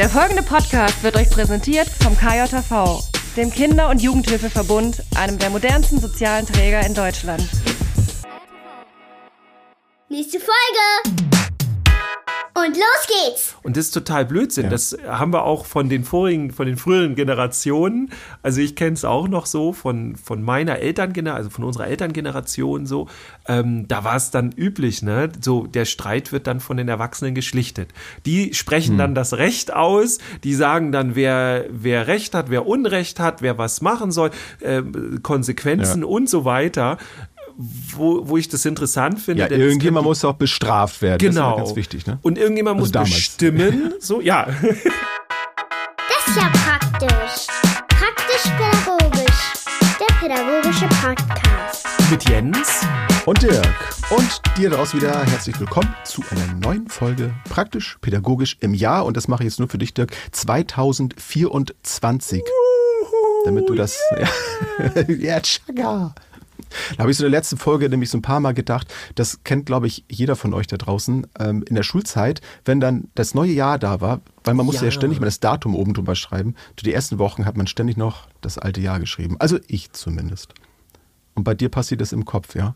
Der folgende Podcast wird euch präsentiert vom KJV, dem Kinder- und Jugendhilfeverbund, einem der modernsten sozialen Träger in Deutschland. Nächste Folge! Und los geht's! Und das ist total Blödsinn. Ja. Das haben wir auch von den vorigen, von den früheren Generationen. Also ich kenne es auch noch so von, von meiner Elterngeneration, also von unserer Elterngeneration so. Ähm, da war es dann üblich, ne? So, der Streit wird dann von den Erwachsenen geschlichtet. Die sprechen hm. dann das Recht aus, die sagen dann, wer, wer Recht hat, wer Unrecht hat, wer was machen soll, äh, Konsequenzen ja. und so weiter wo, wo ich das interessant finde. Ja, irgendjemand muss auch bestraft werden. Genau. Das ist ganz wichtig, ne? Und irgendjemand also muss damals. bestimmen. So, ja. Das ist ja praktisch. Praktisch-pädagogisch. Der pädagogische Podcast. Mit Jens. Und Dirk. Und dir daraus wieder herzlich willkommen zu einer neuen Folge Praktisch-pädagogisch im Jahr. Und das mache ich jetzt nur für dich, Dirk. 2024. Damit du das. Ja, ja Chaga. Da habe ich so in der letzten Folge nämlich so ein paar Mal gedacht, das kennt, glaube ich, jeder von euch da draußen, ähm, in der Schulzeit, wenn dann das neue Jahr da war, weil man musste ja, ja ständig mal das Datum oben drüber schreiben. Die ersten Wochen hat man ständig noch das alte Jahr geschrieben. Also ich zumindest. Und bei dir passiert das im Kopf, ja?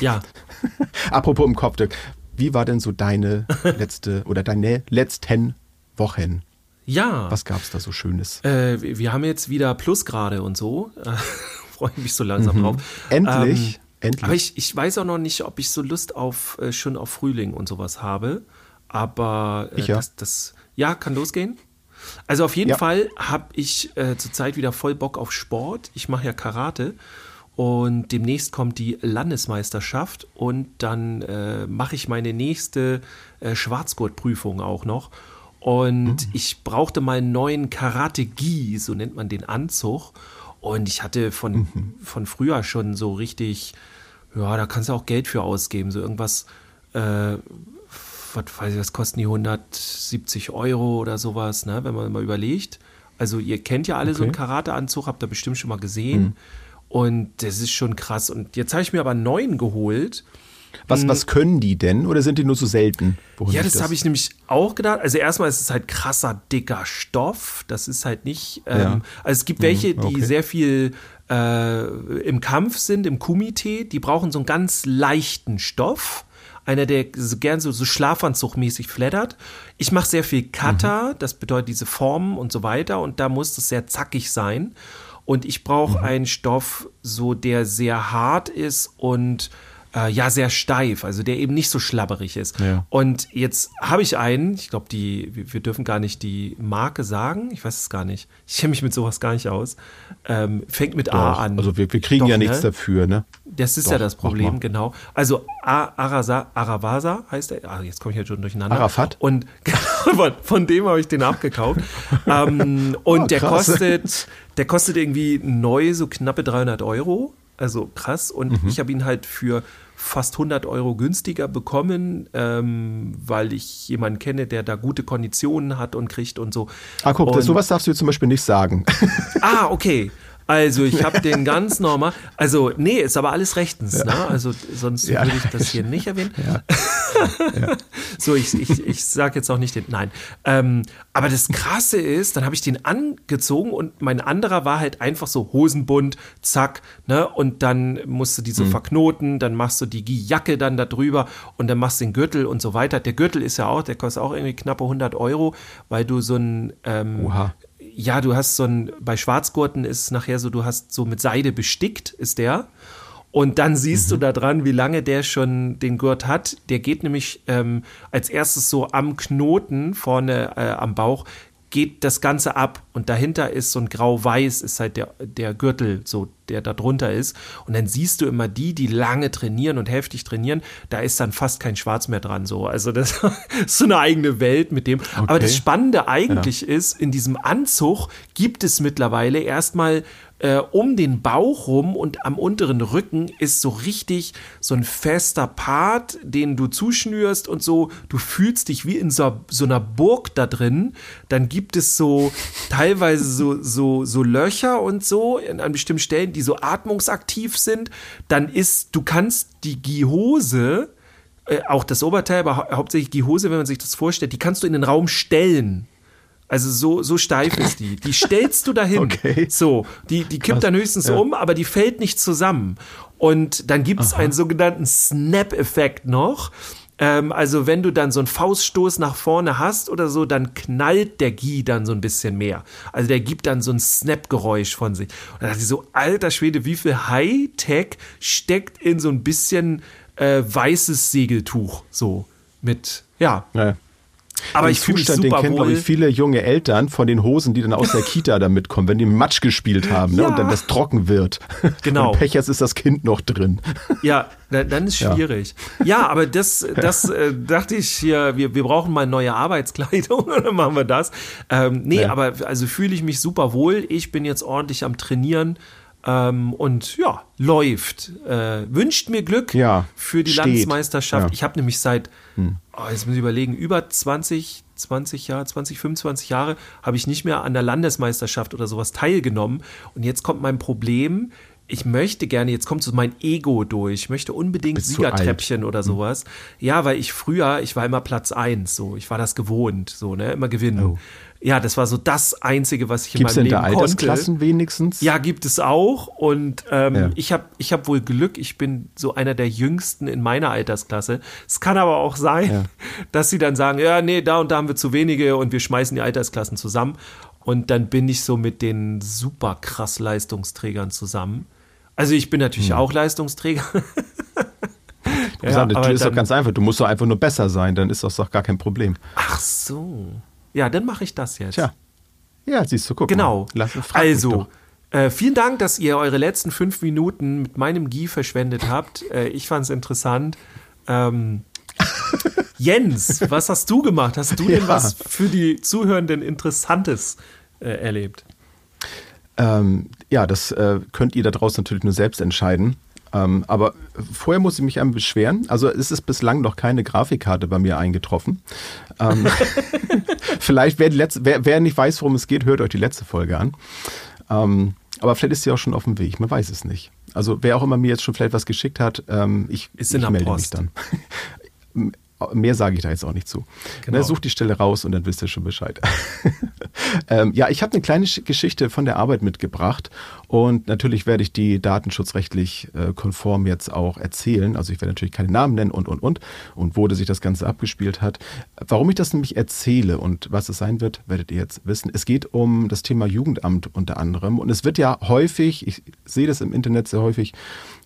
Ja. Apropos im Kopf, Dirk, wie war denn so deine letzte oder deine letzten Wochen? Ja. Was gab es da so Schönes? Äh, wir haben jetzt wieder Plusgrade und so freue mich so langsam mhm. drauf. Endlich. Ähm, Endlich. Aber ich, ich weiß auch noch nicht, ob ich so Lust auf äh, schon auf Frühling und sowas habe. Aber äh, ich ja. Das, das, ja, kann losgehen. Also auf jeden ja. Fall habe ich äh, zurzeit wieder voll Bock auf Sport. Ich mache ja Karate und demnächst kommt die Landesmeisterschaft und dann äh, mache ich meine nächste äh, Schwarzgurtprüfung auch noch. Und mhm. ich brauchte mal einen neuen Karate-Gi, so nennt man den Anzug. Und ich hatte von, mhm. von früher schon so richtig, ja, da kannst du auch Geld für ausgeben. So irgendwas, äh, was weiß ich, was kosten die 170 Euro oder sowas, ne, wenn man mal überlegt. Also ihr kennt ja alle okay. so einen Karateanzug, habt ihr bestimmt schon mal gesehen. Mhm. Und das ist schon krass. Und jetzt habe ich mir aber einen neuen geholt. Was, was können die denn oder sind die nur so selten? Wohin ja, das, das? habe ich nämlich auch gedacht. Also erstmal ist es halt krasser, dicker Stoff. Das ist halt nicht. Ähm, ja. Also es gibt mhm, welche, die okay. sehr viel äh, im Kampf sind, im Kumite. Die brauchen so einen ganz leichten Stoff. Einer, der so gern so, so schlafanzugmäßig flattert. Ich mache sehr viel Kata, mhm. das bedeutet diese Formen und so weiter. Und da muss das sehr zackig sein. Und ich brauche mhm. einen Stoff, so der sehr hart ist und äh, ja sehr steif, also der eben nicht so schlabberig ist. Ja. Und jetzt habe ich einen, ich glaube, die, wir dürfen gar nicht die Marke sagen, ich weiß es gar nicht. Ich kenne mich mit sowas gar nicht aus. Ähm, fängt mit Doch, A an. Also wir, wir kriegen Doch, ja nichts ne? dafür, ne? Das ist Doch, ja das Problem, genau. Also A Arasa, Aravasa heißt er. Ah, jetzt komme ich ja schon durcheinander. Arafat. Und von, von dem habe ich den abgekauft. ähm, und oh, der kostet, der kostet irgendwie neu so knappe 300 Euro. Also krass. Und mhm. ich habe ihn halt für fast 100 Euro günstiger bekommen, ähm, weil ich jemanden kenne, der da gute Konditionen hat und kriegt und so. Ah, guck, und, sowas darfst du zum Beispiel nicht sagen. Ah, okay. Also ich habe den ganz normal, also nee, ist aber alles rechtens, ja. ne? Also sonst ja. würde ich das hier nicht erwähnen. Ja. so, ich, ich, ich sage jetzt auch nicht den, nein. Ähm, aber das Krasse ist, dann habe ich den angezogen und mein anderer war halt einfach so Hosenbund, zack, ne? Und dann musst du diese mhm. verknoten, dann machst du die Jacke dann da drüber und dann machst du den Gürtel und so weiter. Der Gürtel ist ja auch, der kostet auch irgendwie knappe 100 Euro, weil du so ein ähm, ja, du hast so ein, bei Schwarzgurten ist es nachher so, du hast so mit Seide bestickt, ist der. Und dann siehst mhm. du da dran, wie lange der schon den Gurt hat. Der geht nämlich ähm, als erstes so am Knoten vorne äh, am Bauch, geht das Ganze ab und dahinter ist so ein grau-weiß, ist halt der, der Gürtel, so der da drunter ist. Und dann siehst du immer die, die lange trainieren und heftig trainieren, da ist dann fast kein Schwarz mehr dran. So. Also das ist so eine eigene Welt mit dem. Okay. Aber das Spannende eigentlich ja. ist, in diesem Anzug gibt es mittlerweile erstmal äh, um den Bauch rum und am unteren Rücken ist so richtig so ein fester Part, den du zuschnürst und so. Du fühlst dich wie in so, so einer Burg da drin. Dann gibt es so teilweise so, so, so Löcher und so an bestimmten Stellen, die so atmungsaktiv sind. Dann ist, du kannst die Gihose, äh, auch das Oberteil, aber hau hauptsächlich die Hose, wenn man sich das vorstellt, die kannst du in den Raum stellen. Also so, so steif ist die. Die stellst du dahin. Okay. So, die, die kippt dann höchstens ja. um, aber die fällt nicht zusammen. Und dann gibt es einen sogenannten Snap-Effekt noch. Ähm, also wenn du dann so einen Fauststoß nach vorne hast oder so, dann knallt der Guy dann so ein bisschen mehr. Also der gibt dann so ein Snap-Geräusch von sich. Und dann dachte ich so, alter Schwede, wie viel Hightech steckt in so ein bisschen äh, weißes Segeltuch so mit, ja. ja. Aber ich fühle mich super den kennen, glaube ich, viele junge Eltern von den Hosen, die dann aus der Kita da mitkommen, wenn die Matsch gespielt haben ne, ja. und dann das trocken wird. Genau. Und Pechers ist das Kind noch drin. Ja, dann ist schwierig. Ja, ja aber das, das äh, dachte ich hier, wir, wir brauchen mal neue Arbeitskleidung dann machen wir das. Ähm, nee, ja. aber also fühle ich mich super wohl. Ich bin jetzt ordentlich am Trainieren. Ähm, und ja, läuft. Äh, wünscht mir Glück ja, für die steht. Landesmeisterschaft. Ja. Ich habe nämlich seit, hm. oh, jetzt muss ich überlegen, über 20, 20 Jahre, 20, 25 Jahre habe ich nicht mehr an der Landesmeisterschaft oder sowas teilgenommen. Und jetzt kommt mein Problem. Ich möchte gerne, jetzt kommt so mein Ego durch, ich möchte unbedingt Bist Siegertreppchen oder hm. sowas. Ja, weil ich früher, ich war immer Platz eins, so, ich war das gewohnt, so, ne, immer gewinnen. Oh. Ja, das war so das Einzige, was ich Gibt's in meinem denn Leben da Altersklassen konnte. wenigstens? Ja, gibt es auch. Und ähm, Ja. ich habe ich hab wohl Glück, ich bin so einer der Jüngsten in meiner Altersklasse. Es kann aber auch sein, Ja. dass sie dann sagen, ja, nee, da und da haben wir zu wenige und wir schmeißen die Altersklassen zusammen. Und dann bin ich so mit den super krass Leistungsträgern zusammen. Also ich bin natürlich Hm. auch Leistungsträger. Du sagst, das ist doch ganz einfach. Du musst doch einfach nur besser sein, dann ist das doch gar kein Problem. Ach so. Ja, dann mache ich das jetzt. Tja. Ja, siehst du, guck Genau. mal. Lass, also, äh, vielen Dank, dass ihr eure letzten fünf Minuten mit meinem Guy verschwendet habt. Äh, ich fand es interessant. Ähm, Jens, was hast du gemacht? Hast du denn Ja. was für die Zuhörenden Interessantes äh, erlebt? Ähm, ja, das äh, könnt ihr da draußen natürlich nur selbst entscheiden. Ähm, aber vorher muss ich mich einmal beschweren. Also es ist bislang noch keine Grafikkarte bei mir eingetroffen. Ähm, vielleicht, wer, letzte, wer, wer nicht weiß, worum es geht, hört euch die letzte Folge an. Ähm, aber vielleicht ist sie auch schon auf dem Weg, man weiß es nicht. Also wer auch immer mir jetzt schon vielleicht was geschickt hat, ähm, ich, ich melde Post. mich dann. Mehr sage ich da jetzt auch nicht zu. Genau. Ne, sucht die Stelle raus und dann wisst ihr schon Bescheid. ähm, ja, ich habe eine kleine Sch- Geschichte von der Arbeit mitgebracht und natürlich werde ich die datenschutzrechtlich äh, konform jetzt auch erzählen. Also ich werde natürlich keine Namen nennen und, und, und und wo sich das Ganze abgespielt hat. Warum ich das nämlich erzähle und was es sein wird, werdet ihr jetzt wissen. Es geht um das Thema Jugendamt unter anderem und es wird ja häufig, ich sehe das im Internet sehr häufig,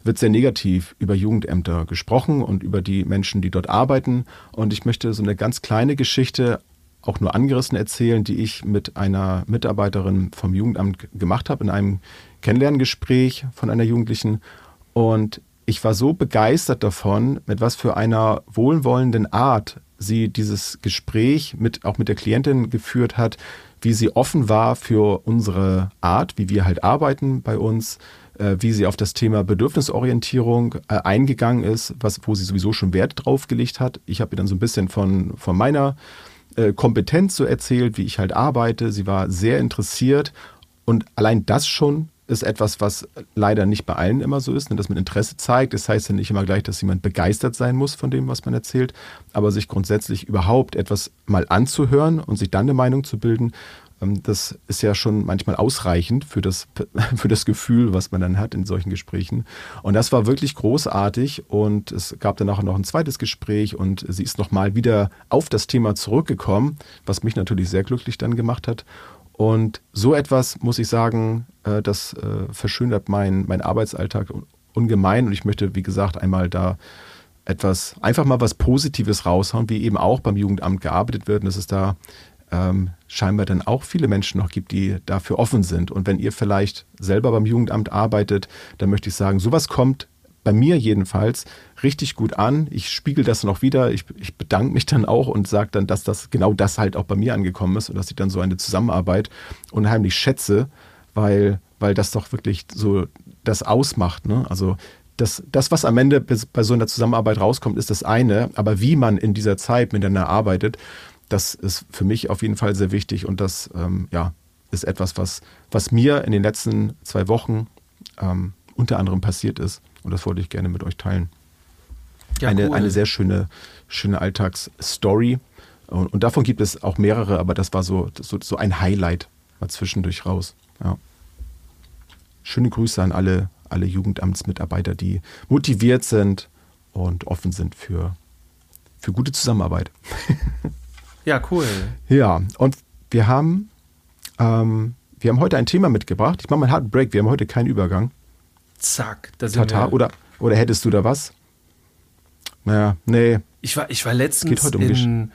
wird sehr negativ über Jugendämter gesprochen und über die Menschen, die dort arbeiten. Und ich möchte so eine ganz kleine Geschichte auch nur angerissen erzählen, die ich mit einer Mitarbeiterin vom Jugendamt gemacht habe in einem Kennenlerngespräch von einer Jugendlichen. Und ich war so begeistert davon, mit was für einer wohlwollenden Art sie dieses Gespräch mit, auch mit der Klientin geführt hat, wie sie offen war für unsere Art, wie wir halt arbeiten bei uns, äh, wie sie auf das Thema Bedürfnisorientierung äh, eingegangen ist, was, wo sie sowieso schon Wert drauf gelegt hat. Ich habe ihr dann so ein bisschen von, von meiner äh, Kompetenz so erzählt, wie ich halt arbeite. Sie war sehr interessiert und allein das schon ist etwas, was leider nicht bei allen immer so ist, ne, dass man Interesse zeigt. Das heißt ja nicht immer gleich, dass jemand begeistert sein muss von dem, was man erzählt, aber sich grundsätzlich überhaupt etwas mal anzuhören und sich dann eine Meinung zu bilden, ähm, das ist ja schon manchmal ausreichend für das, für das Gefühl, was man dann hat in solchen Gesprächen. Und das war wirklich großartig und es gab danach noch ein zweites Gespräch und sie ist nochmal wieder auf das Thema zurückgekommen, was mich natürlich sehr glücklich dann gemacht hat. Und so etwas, muss ich sagen, äh, das äh, verschönert meinen mein Arbeitsalltag ungemein. Und ich möchte, wie gesagt, einmal da etwas, einfach mal was Positives raushauen, wie eben auch beim Jugendamt gearbeitet wird. Und dass es da ähm, scheinbar dann auch viele Menschen noch gibt, die dafür offen sind. Und wenn ihr vielleicht selber beim Jugendamt arbeitet, dann möchte ich sagen, sowas kommt bei mir jedenfalls richtig gut an. Ich spiegel das noch wieder. Ich, ich bedanke mich dann auch und sage dann, dass das genau das halt auch bei mir angekommen ist und dass ich dann so eine Zusammenarbeit unheimlich schätze, weil, weil das doch wirklich so das ausmacht. Ne? Also das, das, was am Ende bei so einer Zusammenarbeit rauskommt, ist das eine. Aber wie man in dieser Zeit miteinander arbeitet, das ist für mich auf jeden Fall sehr wichtig und das ähm, ja, ist etwas, was, was mir in den letzten zwei Wochen ähm, unter anderem passiert ist. Und das wollte ich gerne mit euch teilen. Ja, eine, cool. eine sehr schöne, schöne Alltagsstory. Und, und, davon gibt es auch mehrere, aber das war so, so, so ein Highlight mal zwischendurch raus. Ja. Schöne Grüße an alle, alle Jugendamtsmitarbeiter, die motiviert sind und offen sind für, für gute Zusammenarbeit. Ja, cool. Ja, und wir haben, ähm, wir haben heute ein Thema mitgebracht. Ich mache mal einen harten Break, wir haben heute keinen Übergang. Zack, da sind Tata, wir. Oder, oder hättest du da was? Naja, nee. Ich war, ich war letztens Geht heute um in,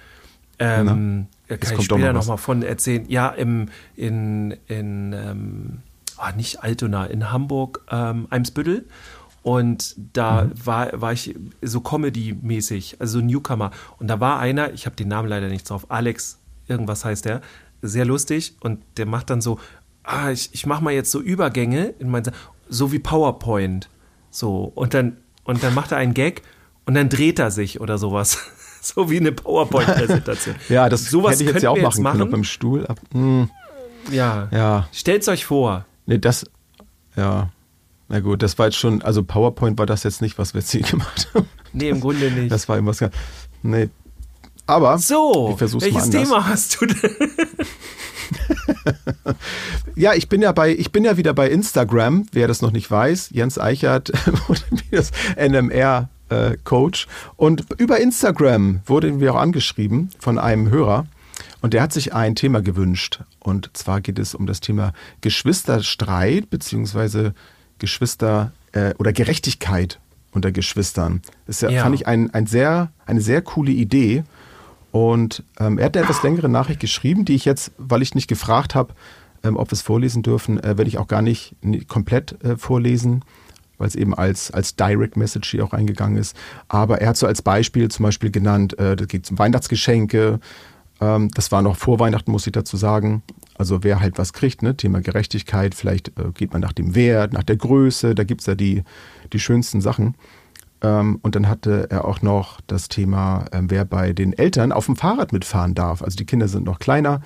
ähm, ja, kann ich später nochmal von erzählen. Ja, im, in, in ähm, oh, nicht Altona, in Hamburg, ähm, Eimsbüttel. Und da mhm. war, war ich so Comedy-mäßig, also so Newcomer. Und da war einer, ich habe den Namen leider nicht drauf, Alex, irgendwas heißt der, sehr lustig. Und der macht dann so, ah, ich, ich mache mal jetzt so Übergänge in mein, so wie PowerPoint. So. Und dann, und dann macht er einen Gag und dann dreht er sich oder sowas. so wie eine PowerPoint-Präsentation. ja, das sowas hätte ich jetzt ja auch machen, machen können, beim Stuhl. Hm. Ja. ja. Stellt's euch vor. Nee, das, ja. Na gut, das war jetzt schon, also PowerPoint war das jetzt nicht, was wir jetzt hier gemacht haben. Nee, im Grunde nicht. Das war irgendwas nee. Aber, so, welches Thema hast du denn? ja, ich bin ja bei, ich bin ja wieder bei Instagram, wer das noch nicht weiß. Jens Eichert wurde das NMR äh, Coach. Und über Instagram wurden wir auch angeschrieben von einem Hörer. Und der hat sich ein Thema gewünscht. Und zwar geht es um das Thema Geschwisterstreit beziehungsweise Geschwister äh, oder Gerechtigkeit unter Geschwistern. Das ja, ja. fand ich ein, ein sehr, eine sehr coole Idee. Und ähm, er hat eine etwas längere Nachricht geschrieben, die ich jetzt, weil ich nicht gefragt habe, ähm, ob wir es vorlesen dürfen, äh, werde ich auch gar nicht, komplett äh, vorlesen, weil es eben als, als Direct Message hier auch eingegangen ist. Aber er hat so als Beispiel zum Beispiel genannt, äh, da geht um Weihnachtsgeschenke. Ähm, das war noch vor Weihnachten, muss ich dazu sagen. Also wer halt was kriegt, ne? Thema Gerechtigkeit, vielleicht äh, geht man nach dem Wert, nach der Größe, da gibt es ja die, die schönsten Sachen. Ähm, und dann hatte er auch noch das Thema, äh, wer bei den Eltern auf dem Fahrrad mitfahren darf. Also die Kinder sind noch kleiner.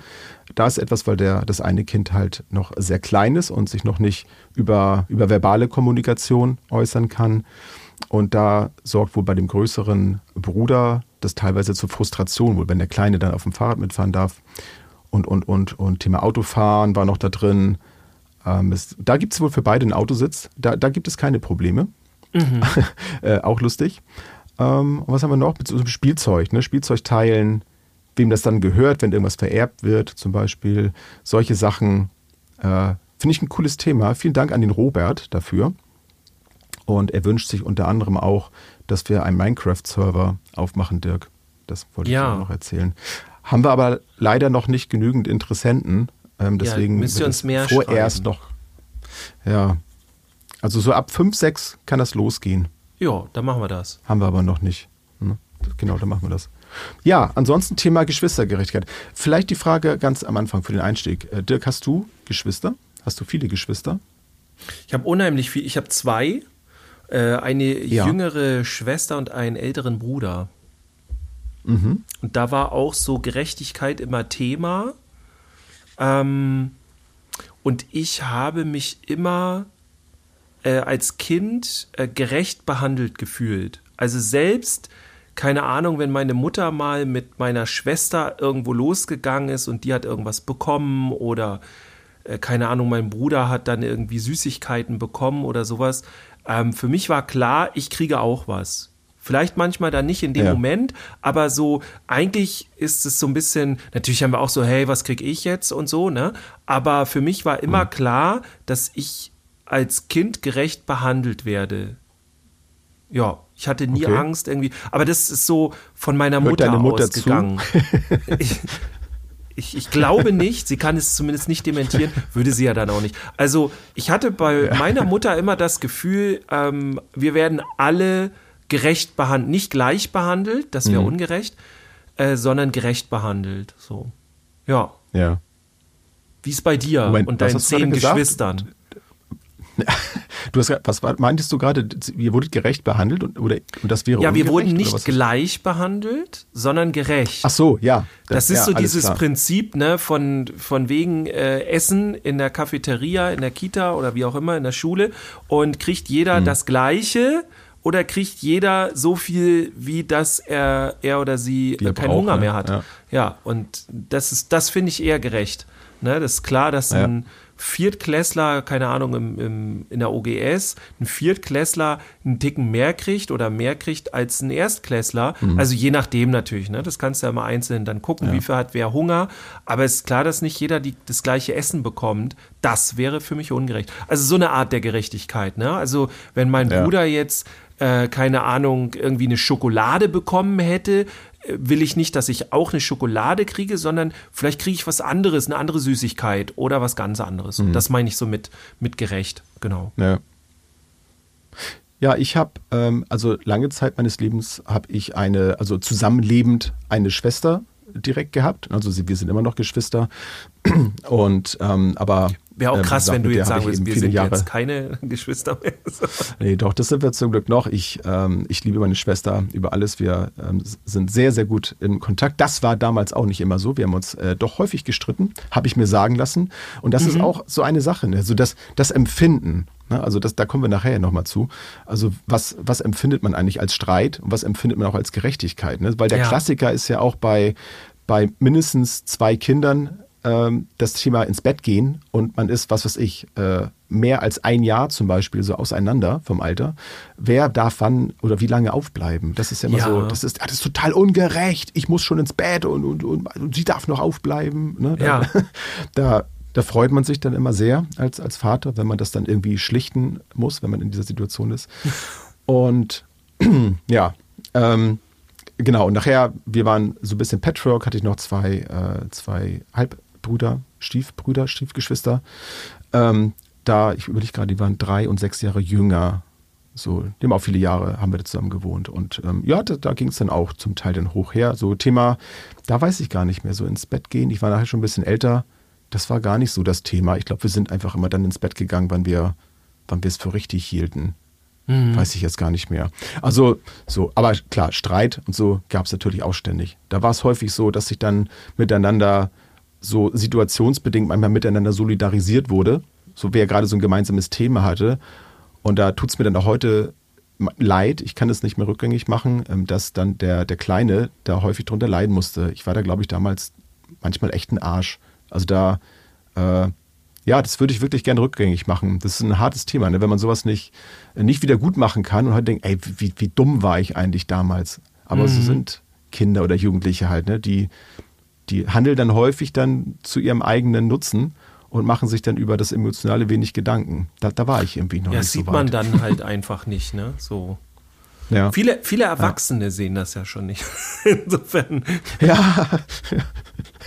Da ist etwas, weil der, das eine Kind halt noch sehr klein ist und sich noch nicht über, über verbale Kommunikation äußern kann. Und da sorgt wohl bei dem größeren Bruder das teilweise zur Frustration, wohl wenn der Kleine dann auf dem Fahrrad mitfahren darf und, und, und, und Thema Autofahren war noch da drin. Ähm, da gibt es wohl für beide einen Autositz. Da, da gibt es keine Probleme. Mhm. äh, auch lustig. Ähm, was haben wir noch? Mit so Spielzeug, ne? Spielzeug teilen, wem das dann gehört, wenn irgendwas vererbt wird, zum Beispiel. Solche Sachen. Äh, Finde ich ein cooles Thema. Vielen Dank an den Robert dafür. Und er wünscht sich unter anderem auch, dass wir einen Minecraft-Server aufmachen, Dirk. Das wollte ja. ich auch noch erzählen. Haben wir aber leider noch nicht genügend Interessenten. Ähm, deswegen ja, müsst ihr uns mehr vorerst schreiben. noch. Ja. Also so ab 5, 6 kann das losgehen. Ja, dann machen wir das. Haben wir aber noch nicht. Hm? Genau, dann machen wir das. Ja, ansonsten Thema Geschwistergerechtigkeit. Vielleicht die Frage ganz am Anfang für den Einstieg. Äh, Dirk, hast du Geschwister? Hast du viele Geschwister? Ich habe unheimlich viel. Ich habe zwei. Äh, eine ja. jüngere Schwester und einen älteren Bruder. Mhm. Und da war auch so Gerechtigkeit immer Thema. Ähm, und ich habe mich immer äh, als Kind äh, gerecht behandelt gefühlt. Also selbst, keine Ahnung, wenn meine Mutter mal mit meiner Schwester irgendwo losgegangen ist und die hat irgendwas bekommen oder äh, keine Ahnung, mein Bruder hat dann irgendwie Süßigkeiten bekommen oder sowas. Ähm, für mich war klar, ich kriege auch was. Vielleicht manchmal dann nicht in dem ja. Moment, aber so eigentlich ist es so ein bisschen, natürlich haben wir auch so, hey, was krieg ich jetzt und so, ne? Aber für mich war immer mhm. klar, dass ich als Kind gerecht behandelt werde. Ja, ich hatte nie okay. Angst irgendwie, aber das ist so von meiner Hört Mutter, Mutter ausgegangen. ich, ich, ich, glaube nicht, sie kann es zumindest nicht dementieren, würde sie ja dann auch nicht. Also ich hatte bei ja. meiner Mutter immer das Gefühl, ähm, wir werden alle gerecht behandelt, nicht gleich behandelt, das wäre mhm. ungerecht, äh, sondern gerecht behandelt. So. Ja. Ja. Wie ist bei dir Moment, und deinen zehn Geschwistern? Du hast, was meintest du gerade? Ihr wurdet gerecht behandelt und, oder, und das wäre Ja, wir wurden nicht gleich behandelt, sondern gerecht. Ach so, ja. Das, das ist ja, so dieses klar. Prinzip ne, von, von wegen äh, Essen in der Cafeteria, in der Kita oder wie auch immer, in der Schule und kriegt jeder mhm. das Gleiche oder kriegt jeder so viel, wie dass er, er oder sie keinen braucht, Hunger mehr hat? Ja. ja, und das ist, das finde ich eher gerecht. Ne, das ist klar, dass ja. ein Viertklässler, keine Ahnung, im, im, in der OGS, ein Viertklässler einen Ticken mehr kriegt oder mehr kriegt als ein Erstklässler. Mhm. Also je nachdem natürlich, ne? Das kannst du ja mal einzeln dann gucken, ja. wie viel hat wer Hunger. Aber es ist klar, dass nicht jeder die, das gleiche Essen bekommt. Das wäre für mich ungerecht. Also so eine Art der Gerechtigkeit, ne? Also wenn mein ja. Bruder jetzt äh, keine Ahnung, irgendwie eine Schokolade bekommen hätte, will ich nicht, dass ich auch eine Schokolade kriege, sondern vielleicht kriege ich was anderes, eine andere Süßigkeit oder was ganz anderes. Mhm. Das meine ich so mit, mit gerecht, genau. Ja. Ja, ich habe, ähm, also lange Zeit meines Lebens habe ich eine, also zusammenlebend eine Schwester direkt gehabt. Also wir sind immer noch Geschwister. Und ähm, aber Wäre auch ähm, krass, ähm, wenn du jetzt sagen würdest, wir sind Jahre. jetzt keine Geschwister mehr. nee, doch, das sind wir zum Glück noch. Ich, ähm, ich liebe meine Schwester über alles. Wir ähm, sind sehr, sehr gut in Kontakt. Das war damals auch nicht immer so. Wir haben uns äh, doch häufig gestritten, habe ich mir sagen lassen. Und das mhm. ist auch so eine Sache. Ne? Also das, das Empfinden. Ne? Also das, da kommen wir nachher nochmal zu. Also was, was empfindet man eigentlich als Streit und was empfindet man auch als Gerechtigkeit? Ne? Weil der ja. Klassiker ist ja auch bei, bei mindestens zwei Kindern ähm, das Thema ins Bett gehen und man ist, was weiß ich, äh, mehr als ein Jahr zum Beispiel so auseinander vom Alter, wer darf wann oder wie lange aufbleiben? Das ist ja immer ja. so, das ist, das ist total ungerecht. Ich muss schon ins Bett und, und, und, und sie darf noch aufbleiben. Ne? Da, ja. da, da freut man sich dann immer sehr als, als Vater, wenn man das dann irgendwie schlichten muss, wenn man in dieser Situation ist. Und ja, ähm, genau, und nachher, wir waren so ein bisschen Patchwork, hatte ich noch zwei, äh, zwei Halb, Brüder, Stiefbrüder, Stiefgeschwister. Ähm, da, ich überlege gerade, die waren drei und sechs Jahre jünger. So, haben auch viele Jahre, haben wir zusammen gewohnt. Und ähm, ja, da, da ging es dann auch zum Teil dann hoch her. So Thema, da weiß ich gar nicht mehr, so ins Bett gehen. Ich war nachher schon ein bisschen älter. Das war gar nicht so das Thema. Ich glaube, wir sind einfach immer dann ins Bett gegangen, wann wir, wann wir es für richtig hielten. Mhm. Weiß ich jetzt gar nicht mehr. Also so, aber klar, Streit und so gab es natürlich auch ständig. Da war es häufig so, dass sich dann miteinander so situationsbedingt manchmal miteinander solidarisiert wurde, so wer gerade so ein gemeinsames Thema hatte. Und da tut es mir dann auch heute leid, ich kann es nicht mehr rückgängig machen, ähm, dass dann der, der Kleine da häufig drunter leiden musste. Ich war da, glaube ich, damals manchmal echt ein Arsch. Also da, äh, ja, das würde ich wirklich gerne rückgängig machen. Das ist ein hartes Thema, ne? wenn man sowas nicht, nicht wieder gut machen kann und halt denkt, ey, wie, wie dumm war ich eigentlich damals. Aber mhm. so sind Kinder oder Jugendliche halt, ne? die, die handeln dann häufig dann zu ihrem eigenen Nutzen und machen sich dann über das Emotionale wenig Gedanken. Da, da war ich irgendwie noch ja, nicht so weit. Ja, sieht man dann halt einfach nicht, ne? So. Ja. Viele, viele Erwachsene ja. sehen das ja schon nicht. Insofern. Ja.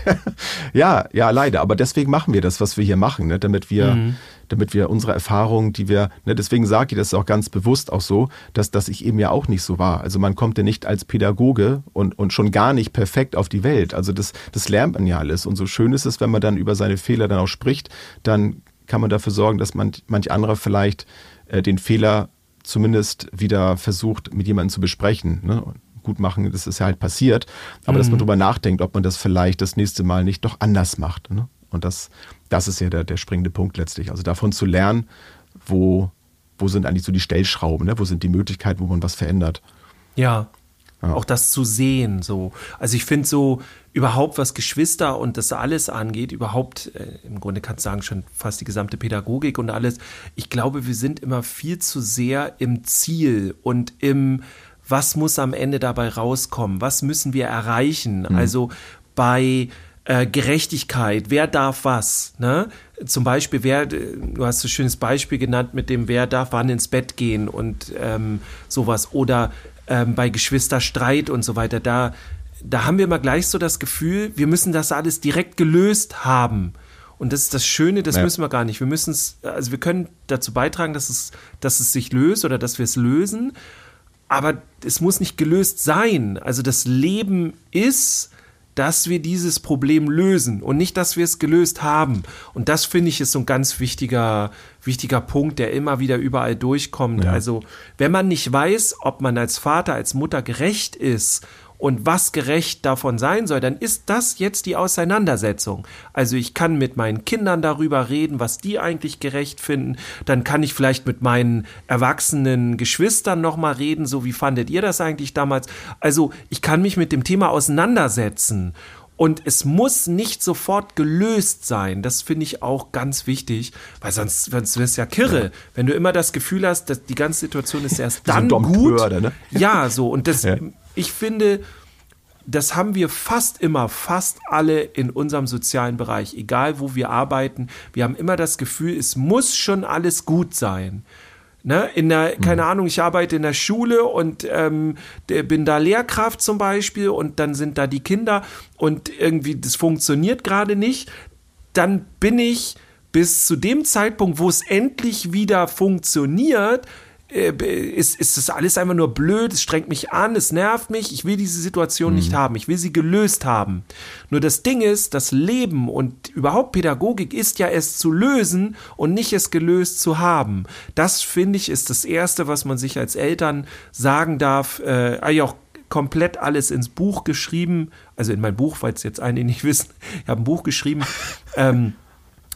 ja, ja, leider. Aber deswegen machen wir das, was wir hier machen, ne? damit wir, mhm. Damit wir unsere Erfahrungen, die wir, ne, deswegen sage ich das auch ganz bewusst auch so, dass, dass ich eben ja auch nicht so war. Also man kommt ja nicht als Pädagoge und, und schon gar nicht perfekt auf die Welt. Also das, das lernt man ja alles. Und so schön ist es, wenn man dann über seine Fehler dann auch spricht, dann kann man dafür sorgen, dass man manch anderer vielleicht äh, den Fehler zumindest wieder versucht, mit jemandem zu besprechen. Ne? gut machen, das ist ja halt passiert, aber mhm. dass man mhm. drüber nachdenkt, ob man das vielleicht das nächste Mal nicht doch anders macht. Ne? Und das, das ist ja der, der springende Punkt letztlich. Also davon zu lernen, wo, wo sind eigentlich so die Stellschrauben, ne? wo sind die Möglichkeiten, wo man was verändert. Ja, ja. Auch das zu sehen, so. Also ich finde so überhaupt, was Geschwister und das alles angeht, überhaupt, äh, im Grunde kannst du sagen, schon fast die gesamte Pädagogik und alles. Ich glaube, wir sind immer viel zu sehr im Ziel und im, was muss am Ende dabei rauskommen? Was müssen wir erreichen? Mhm. Also bei äh, Gerechtigkeit, wer darf was? Ne? Zum Beispiel, wer, du hast ein schönes Beispiel genannt mit dem, wer darf wann ins Bett gehen und ähm, sowas. Oder ähm, bei Geschwisterstreit und so weiter. Da, da haben wir immer gleich so das Gefühl, wir müssen das alles direkt gelöst haben. Und das ist das Schöne, das ja. müssen wir gar nicht. Wir müssen es, also wir können dazu beitragen, dass es, dass es sich löst oder dass wir es lösen aber es muss nicht gelöst sein. Also das Leben ist, dass wir dieses Problem lösen und nicht, dass wir es gelöst haben. Und das finde ich ist so ein ganz wichtiger, wichtiger Punkt, der immer wieder überall durchkommt. Ja. Also wenn man nicht weiß, ob man als Vater, als Mutter gerecht ist und was gerecht davon sein soll, dann ist das jetzt die Auseinandersetzung. Also ich kann mit meinen Kindern darüber reden, was die eigentlich gerecht finden. Dann kann ich vielleicht mit meinen erwachsenen Geschwistern nochmal reden, so wie fandet ihr das eigentlich damals? Also ich kann mich mit dem Thema auseinandersetzen. Und es muss nicht sofort gelöst sein. Das finde ich auch ganz wichtig, weil sonst, sonst wirst du ja kirre. Wenn du immer das Gefühl hast, dass die ganze Situation ist erst dann so gut. Ne? Ja, so. Und das, ja. Ich finde, das haben wir fast immer, fast alle in unserem sozialen Bereich, egal wo wir arbeiten. Wir haben immer das Gefühl, es muss schon alles gut sein. Ne, in der, keine mhm. Ahnung, ich arbeite in der Schule und ähm, bin da Lehrkraft zum Beispiel und dann sind da die Kinder und irgendwie das funktioniert gerade nicht. Dann bin ich bis zu dem Zeitpunkt, wo es endlich wieder funktioniert, ist, ist das alles einfach nur blöd, es strengt mich an, es nervt mich, ich will diese Situation mhm. nicht haben, ich will sie gelöst haben. Nur das Ding ist, das Leben und überhaupt Pädagogik ist ja es zu lösen und nicht es gelöst zu haben. Das finde ich ist das Erste, was man sich als Eltern sagen darf, äh, eigentlich auch komplett alles ins Buch geschrieben, also in mein Buch, falls jetzt einige nicht wissen, ich habe ein Buch geschrieben. ähm,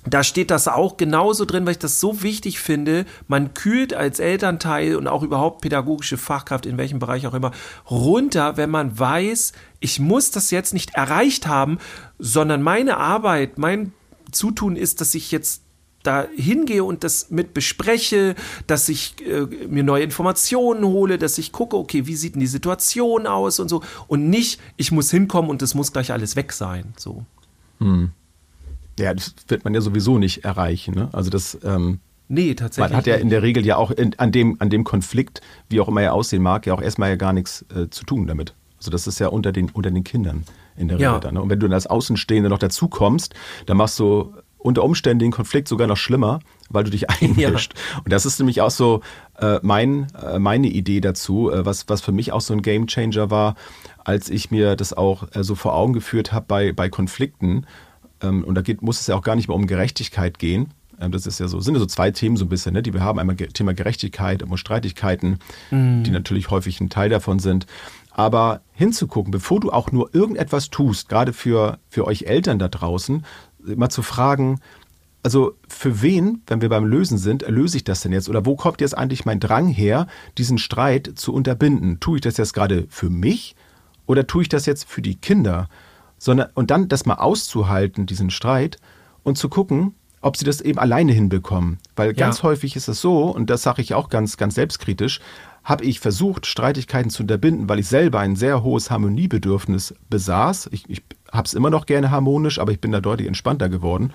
da steht das auch genauso drin, weil ich das so wichtig finde. Man kühlt als Elternteil und auch überhaupt pädagogische Fachkraft, in welchem Bereich auch immer, runter, wenn man weiß, ich muss das jetzt nicht erreicht haben, sondern meine Arbeit, mein Zutun ist, dass ich jetzt da hingehe und das mit bespreche, dass ich äh, mir neue Informationen hole, dass ich gucke, okay, wie sieht denn die Situation aus und so und nicht, ich muss hinkommen und es muss gleich alles weg sein, so. Hm. Ja, das wird man ja sowieso nicht erreichen. Ne? Also das. Ähm, nee, tatsächlich. Man hat ja in der Regel ja auch in, an, dem, an dem Konflikt, wie auch immer er aussehen mag, ja auch erstmal ja gar nichts äh, zu tun damit. Also das ist ja unter den, unter den Kindern in der Regel dann. Ne? Und wenn du dann als Außenstehende noch dazu kommst, dann machst du unter Umständen den Konflikt sogar noch schlimmer, weil du dich einmischst. Ja. Und das ist nämlich auch so äh, mein, äh, meine Idee dazu, äh, was, was für mich auch so ein Game Changer war, als ich mir das auch äh, so vor Augen geführt habe bei, bei Konflikten und da geht, muss es ja auch gar nicht mehr um Gerechtigkeit gehen. Ähm, das ist ja so, sind ja so zwei Themen so ein bisschen, ne, die wir haben. Einmal Thema Gerechtigkeit, immer Streitigkeiten, mhm. die natürlich häufig ein Teil davon sind. Aber hinzugucken, bevor du auch nur irgendetwas tust, gerade für, für euch Eltern da draußen, mal zu fragen, also für wen, wenn wir beim Lösen sind, löse ich das denn jetzt? Oder wo kommt jetzt eigentlich mein Drang her, diesen Streit zu unterbinden? Tue ich das jetzt gerade für mich oder tue ich das jetzt für die Kinder? Sondern und dann das mal auszuhalten, diesen Streit und zu gucken, ob sie das eben alleine hinbekommen. Weil ganz ja. häufig ist es so, und das sage ich auch ganz, ganz selbstkritisch, habe ich versucht, Streitigkeiten zu unterbinden, weil ich selber ein sehr hohes Harmoniebedürfnis besaß. Ich, ich habe es immer noch gerne harmonisch, aber ich bin da deutlich entspannter geworden.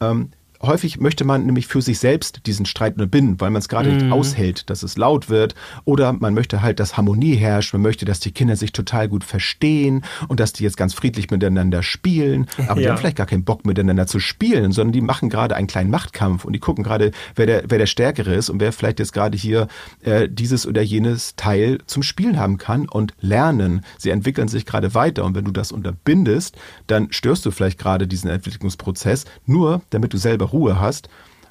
Ähm, häufig möchte man nämlich für sich selbst diesen Streit unterbinden, weil man es gerade mhm. nicht aushält, dass es laut wird. Oder man möchte halt, dass Harmonie herrscht. Man möchte, dass die Kinder sich total gut verstehen und dass die jetzt ganz friedlich miteinander spielen. Aber ja. die haben vielleicht gar keinen Bock miteinander zu spielen, sondern die machen gerade einen kleinen Machtkampf und die gucken gerade, wer der, wer der Stärkere ist und wer vielleicht jetzt gerade hier äh, dieses oder jenes Teil zum Spielen haben kann und lernen. Sie entwickeln sich gerade weiter und wenn du das unterbindest, dann störst du vielleicht gerade diesen Entwicklungsprozess, nur damit du selber Ruhe hast.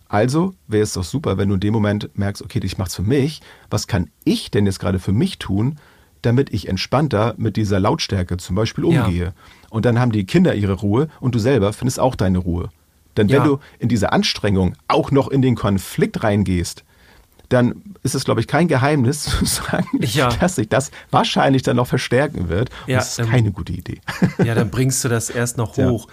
Also wäre es doch super, wenn du in dem Moment merkst, okay, ich mache es für mich. Was kann ich denn jetzt gerade für mich tun, damit ich entspannter mit dieser Lautstärke zum Beispiel umgehe? Ja. Und dann haben die Kinder ihre Ruhe und du selber findest auch deine Ruhe. Denn wenn ja. du in diese Anstrengung auch noch in den Konflikt reingehst, dann ist es, glaube ich, kein Geheimnis zu sagen, ja. dass sich das wahrscheinlich dann noch verstärken wird. Und ja, das ist keine gute Idee. Ja, dann bringst du das erst noch hoch.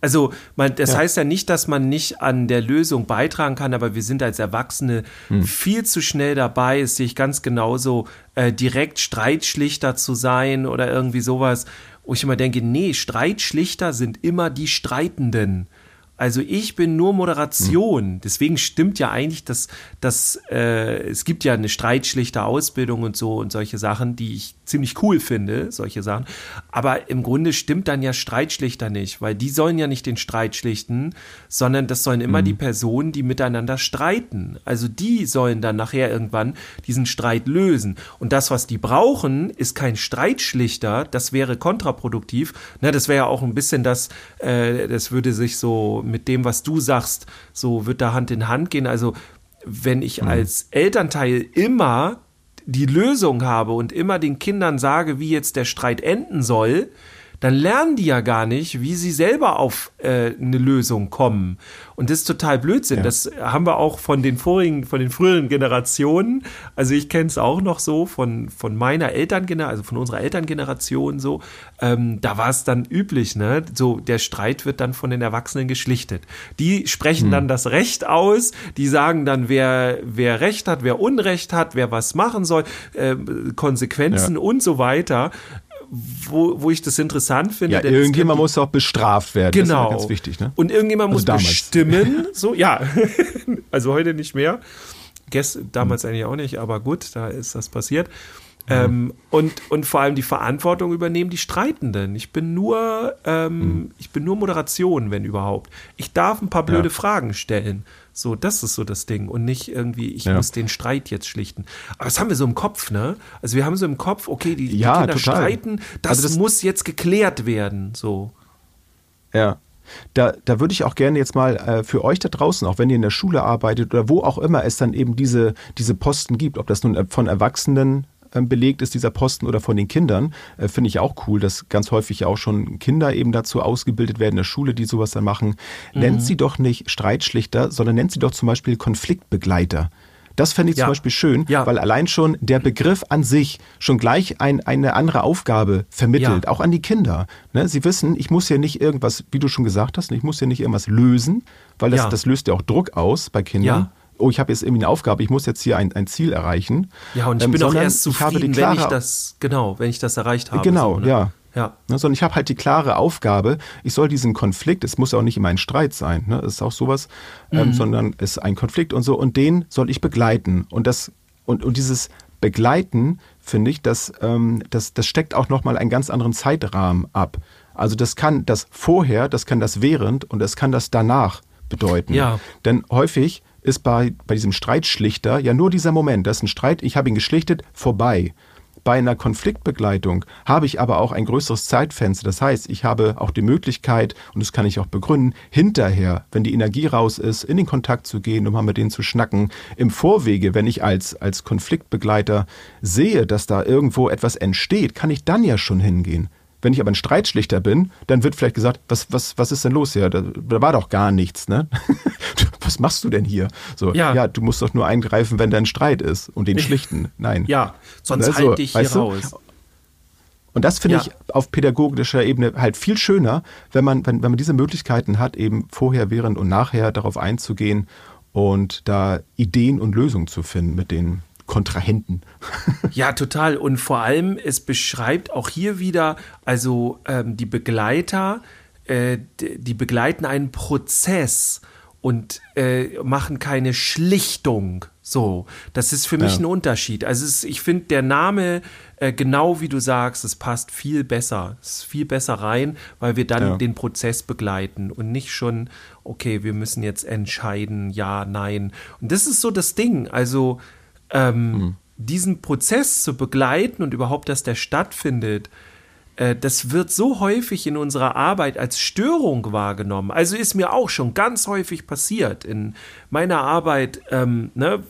Also, man, das ja. heißt ja nicht, dass man nicht an der Lösung beitragen kann, aber wir sind als Erwachsene hm. viel zu schnell dabei, es sehe ich ganz genauso, äh, direkt Streitschlichter zu sein oder irgendwie sowas, wo ich immer denke, nee, Streitschlichter sind immer die Streitenden. Also ich bin nur Moderation. Hm. Deswegen stimmt ja eigentlich, dass, dass äh, es gibt ja eine streitschlichte Ausbildung und so und solche Sachen, die ich ziemlich cool finde, solche Sachen. Aber im Grunde stimmt dann ja Streitschlichter nicht, weil die sollen ja nicht den Streit schlichten, sondern das sollen immer mhm. die Personen, die miteinander streiten. Also die sollen dann nachher irgendwann diesen Streit lösen. Und das, was die brauchen, ist kein Streitschlichter. Das wäre kontraproduktiv. Na, das wäre ja auch ein bisschen das, äh, das würde sich so mit dem, was du sagst, so wird da Hand in Hand gehen. Also wenn ich mhm. als Elternteil immer die Lösung habe und immer den Kindern sage, wie jetzt der Streit enden soll, dann lernen die ja gar nicht, wie sie selber auf äh, eine Lösung kommen. Und das ist total Blödsinn. Ja. Das haben wir auch von den vorigen, von den früheren Generationen. Also ich kenne es auch noch so von, von meiner Elterngeneration, also von unserer Elterngeneration so. Ähm, da war es dann üblich, ne? So, der Streit wird dann von den Erwachsenen geschlichtet. Die sprechen hm. dann das Recht aus, die sagen dann, wer, wer Recht hat, wer Unrecht hat, wer was machen soll, äh, Konsequenzen ja. und so weiter wo, wo ich das interessant finde. Ja, irgendjemand muss auch bestraft werden. Genau. Das ist ja ganz wichtig, ne? Und irgendjemand also muss damals. bestimmen. So, ja. also heute nicht mehr. Gest, damals mhm. eigentlich auch nicht, aber gut, da ist das passiert. Mhm. Ähm, und, und vor allem die Verantwortung übernehmen die Streitenden. Ich bin nur, ähm, mhm. ich bin nur Moderation, wenn überhaupt. Ich darf ein paar blöde ja. Fragen stellen. So, das ist so das Ding und nicht irgendwie, ich ja. muss den Streit jetzt schlichten. Aber das haben wir so im Kopf, ne? Also wir haben so im Kopf, okay, die, die ja, Kinder total. streiten, das, also das muss jetzt geklärt werden, so. Ja. Da, da würde ich auch gerne jetzt mal äh, für euch da draußen, auch wenn ihr in der Schule arbeitet oder wo auch immer es dann eben diese, diese Posten gibt, ob das nun von Erwachsenen belegt ist, dieser Posten oder von den Kindern, äh, finde ich auch cool, dass ganz häufig auch schon Kinder eben dazu ausgebildet werden in der Schule, die sowas dann machen. Mhm. Nennt sie doch nicht Streitschlichter, sondern nennt sie doch zum Beispiel Konfliktbegleiter. Das fände ich ja. zum Beispiel schön, ja. weil allein schon der Begriff an sich schon gleich ein, eine andere Aufgabe vermittelt, ja. auch an die Kinder. Ne? Sie wissen, ich muss ja nicht irgendwas, wie du schon gesagt hast, ich muss ja nicht irgendwas lösen, weil das, das löst ja auch Druck aus bei Kindern oh, ich habe jetzt irgendwie eine Aufgabe, ich muss jetzt hier ein, ein Ziel erreichen. Ja, und ich ähm, bin auch erst zufrieden, ich wenn ich das, genau, wenn ich das erreicht habe. Genau, so, ne? ja. Ja. Ne, sondern ich habe halt die klare Aufgabe, ich soll diesen Konflikt, es muss ja auch nicht immer ein Streit sein, ne? es ist auch sowas, ähm, mhm. ähm, sondern es ist ein Konflikt und so, und den soll ich begleiten. Und das, und, und dieses Begleiten, finde ich, das, ähm, das, das steckt auch nochmal einen ganz anderen Zeitrahmen ab. Also das kann das vorher, das kann das während und das kann das danach bedeuten. Ja. Denn häufig ist bei, bei diesem Streitschlichter ja nur dieser Moment, das ist ein Streit, ich habe ihn geschlichtet, vorbei. Bei einer Konfliktbegleitung habe ich aber auch ein größeres Zeitfenster. Das heißt, ich habe auch die Möglichkeit, und das kann ich auch begründen, hinterher, wenn die Energie raus ist, in den Kontakt zu gehen, um mal mit denen zu schnacken. Im Vorwege, wenn ich als, als Konfliktbegleiter sehe, dass da irgendwo etwas entsteht, kann ich dann ja schon hingehen. Wenn ich aber ein Streitschlichter bin, dann wird vielleicht gesagt, was, was, was ist denn los hier? Da, da war doch gar nichts, ne? was machst du denn hier? So, ja. ja, du musst doch nur eingreifen, wenn da ein Streit ist und den schlichten. Nein. Ja, sonst also, halt dich hier raus. Und das finde ja. ich auf pädagogischer Ebene halt viel schöner, wenn man, wenn, wenn man diese Möglichkeiten hat, eben vorher, während und nachher darauf einzugehen und da Ideen und Lösungen zu finden mit den Kontrahenten. ja, total. Und vor allem, es beschreibt auch hier wieder, also ähm, die Begleiter, äh, die begleiten einen Prozess und äh, machen keine Schlichtung. So, das ist für mich ja. ein Unterschied. Also ist, ich finde, der Name, äh, genau wie du sagst, es passt viel besser. Es ist viel besser rein, weil wir dann ja. den Prozess begleiten und nicht schon, okay, wir müssen jetzt entscheiden, ja, nein. Und das ist so das Ding. Also ähm, mhm. diesen Prozess zu begleiten und überhaupt, dass der stattfindet, das wird so häufig in unserer Arbeit als Störung wahrgenommen. Also ist mir auch schon ganz häufig passiert in meiner Arbeit, ähm, ne,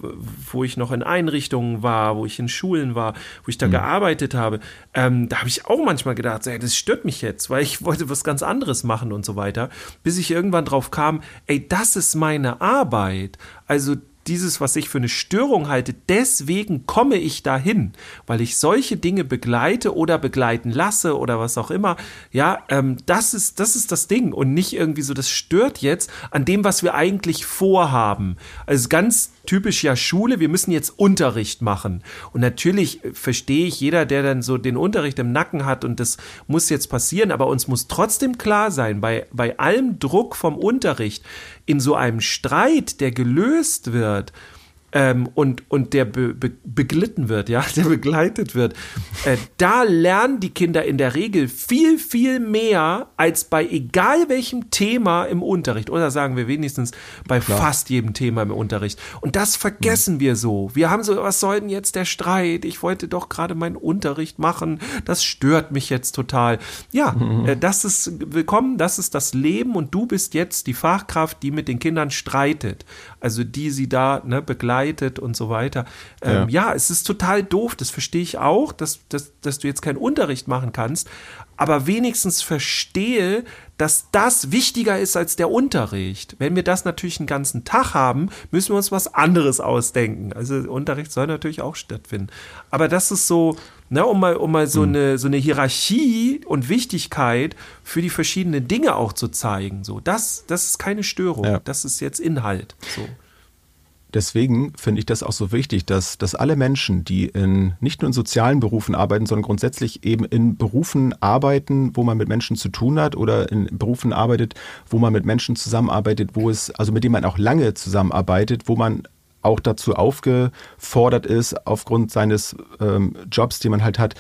wo ich noch in Einrichtungen war, wo ich in Schulen war, wo ich da mhm. gearbeitet habe. Ähm, da habe ich auch manchmal gedacht, so, ey, das stört mich jetzt, weil ich wollte was ganz anderes machen und so weiter, bis ich irgendwann drauf kam, ey, das ist meine Arbeit. Also dieses, was ich für eine Störung halte, deswegen komme ich dahin, weil ich solche Dinge begleite oder begleiten lasse oder was auch immer. Ja, ähm, das ist, das ist das Ding und nicht irgendwie so, das stört jetzt an dem, was wir eigentlich vorhaben. Also ganz typisch ja Schule, wir müssen jetzt Unterricht machen. Und natürlich verstehe ich jeder, der dann so den Unterricht im Nacken hat und das muss jetzt passieren, aber uns muss trotzdem klar sein, bei, bei allem Druck vom Unterricht, in so einem Streit, der gelöst wird, ähm, und, und der be, be, beglitten wird, ja, der begleitet wird, äh, da lernen die Kinder in der Regel viel, viel mehr als bei egal welchem Thema im Unterricht. Oder sagen wir wenigstens bei Klar. fast jedem Thema im Unterricht. Und das vergessen mhm. wir so. Wir haben so, was soll denn jetzt der Streit? Ich wollte doch gerade meinen Unterricht machen. Das stört mich jetzt total. Ja, mhm. äh, das ist willkommen, das ist das Leben und du bist jetzt die Fachkraft, die mit den Kindern streitet. Also die sie da ne, begleitet streitet und so weiter. Ähm, ja. ja. es ist total doof, das verstehe ich auch, dass, dass, dass du jetzt keinen Unterricht machen kannst, aber wenigstens verstehe, dass das wichtiger ist als der Unterricht. Wenn wir das natürlich einen ganzen Tag haben, müssen wir uns was anderes ausdenken. Also Unterricht soll natürlich auch stattfinden. Aber das ist so, ne, um mal, um mal so, mhm. eine, so eine Hierarchie und Wichtigkeit für die verschiedenen Dinge auch zu zeigen. So, das, das ist keine Störung. Ja. Das ist jetzt Inhalt. So deswegen finde ich das auch so wichtig, dass, dass alle Menschen, die in, nicht nur in sozialen Berufen arbeiten, sondern grundsätzlich eben in Berufen arbeiten, wo man mit Menschen zu tun hat oder in Berufen arbeitet, wo man mit Menschen zusammenarbeitet, wo es, also mit denen man auch lange zusammenarbeitet, wo man auch dazu aufgefordert ist, aufgrund seines ähm, Jobs, den man halt hat,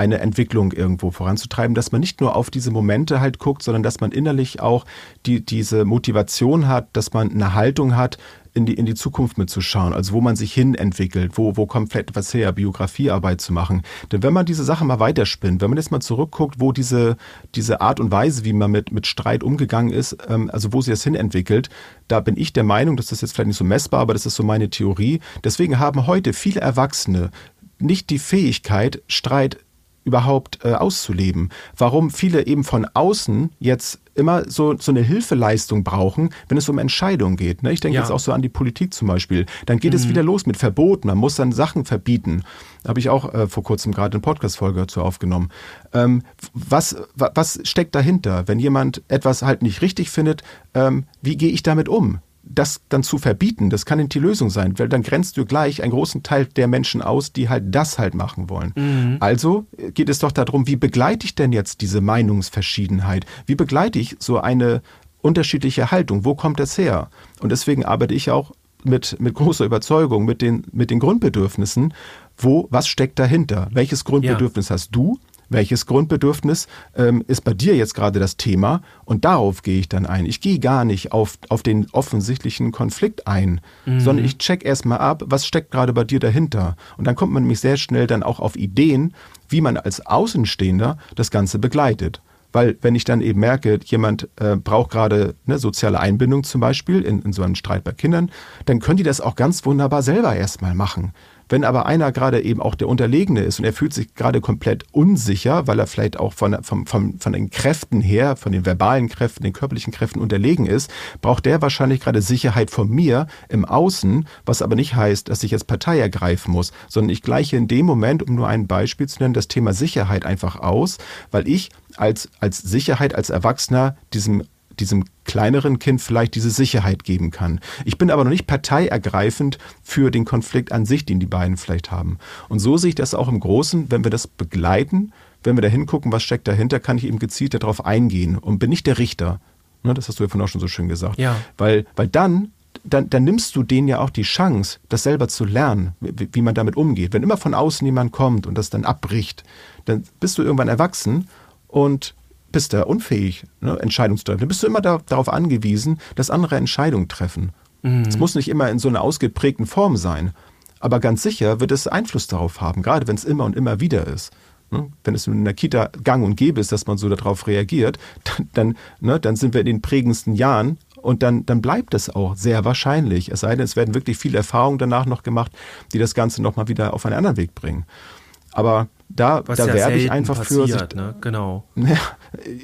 eine Entwicklung irgendwo voranzutreiben, dass man nicht nur auf diese Momente halt guckt, sondern dass man innerlich auch die, diese Motivation hat, dass man eine Haltung hat, in die, in die Zukunft mitzuschauen, also wo man sich hin entwickelt, wo, wo kommt vielleicht etwas her, Biografiearbeit zu machen. Denn wenn man diese Sache mal weiterspinnt, wenn man jetzt mal zurückguckt, wo diese, diese Art und Weise, wie man mit, mit Streit umgegangen ist, ähm, also wo sie das hin entwickelt, da bin ich der Meinung, das ist jetzt vielleicht nicht so messbar, aber das ist so meine Theorie. Deswegen haben heute viele Erwachsene nicht die Fähigkeit, Streit überhaupt äh, auszuleben. Warum viele eben von außen jetzt immer so, so eine Hilfeleistung brauchen, wenn es um Entscheidungen geht. Ne? Ich denke ja. jetzt auch so an die Politik zum Beispiel. Dann geht mhm. es wieder los mit Verboten. Man muss dann Sachen verbieten. Da habe ich auch äh, vor kurzem gerade eine Podcast-Folge dazu aufgenommen. Ähm, was, was steckt dahinter? Wenn jemand etwas halt nicht richtig findet, ähm, wie gehe ich damit um? Das dann zu verbieten, das kann nicht die Lösung sein, weil dann grenzt du gleich einen großen Teil der Menschen aus, die halt das halt machen wollen. Mhm. Also geht es doch darum, wie begleite ich denn jetzt diese Meinungsverschiedenheit? Wie begleite ich so eine unterschiedliche Haltung? Wo kommt das her? Und deswegen arbeite ich auch mit, mit großer Überzeugung mit den, mit den Grundbedürfnissen. Wo, was steckt dahinter? Welches Grundbedürfnis ja. hast du? Welches Grundbedürfnis ähm, ist bei dir jetzt gerade das Thema und darauf gehe ich dann ein. Ich gehe gar nicht auf, auf den offensichtlichen Konflikt ein, mhm. sondern ich check erstmal ab, was steckt gerade bei dir dahinter. Und dann kommt man nämlich sehr schnell dann auch auf Ideen, wie man als Außenstehender das Ganze begleitet. Weil wenn ich dann eben merke, jemand äh, braucht gerade eine soziale Einbindung zum Beispiel in, in so einem Streit bei Kindern, dann können die das auch ganz wunderbar selber erstmal machen. Wenn aber einer gerade eben auch der Unterlegene ist und er fühlt sich gerade komplett unsicher, weil er vielleicht auch von, von, von, von den Kräften her, von den verbalen Kräften, den körperlichen Kräften unterlegen ist, braucht der wahrscheinlich gerade Sicherheit von mir im Außen, was aber nicht heißt, dass ich jetzt Partei ergreifen muss, sondern ich gleiche in dem Moment, um nur ein Beispiel zu nennen, das Thema Sicherheit einfach aus, weil ich als, als Sicherheit, als Erwachsener diesem diesem kleineren Kind vielleicht diese Sicherheit geben kann. Ich bin aber noch nicht parteiergreifend für den Konflikt an sich, den die beiden vielleicht haben. Und so sehe ich das auch im Großen, wenn wir das begleiten, wenn wir da hingucken, was steckt dahinter, kann ich eben gezielt darauf eingehen und bin nicht der Richter. Ne, das hast du ja vorhin auch schon so schön gesagt. Ja. Weil, weil dann dann, dann nimmst du denen ja auch die Chance, das selber zu lernen, wie, wie, man damit umgeht. Wenn immer von außen jemand kommt und das dann abbricht, dann bist du irgendwann erwachsen und bist du unfähig, ne, Entscheidungen zu treffen. Dann bist du immer da, darauf angewiesen, dass andere Entscheidungen treffen. Es mhm. muss nicht immer in so einer ausgeprägten Form sein. Aber ganz sicher wird es Einfluss darauf haben, gerade wenn es immer und immer wieder ist. Ne? Wenn es in der Kita gang und gäbe ist, dass man so darauf reagiert, dann, dann, ne, dann sind wir in den prägendsten Jahren und dann, dann bleibt es auch sehr wahrscheinlich. Es sei denn, es werden wirklich viele Erfahrungen danach noch gemacht, die das Ganze nochmal wieder auf einen anderen Weg bringen. Aber da, Was da ja werbe ich einfach passiert, für. Ne? Genau.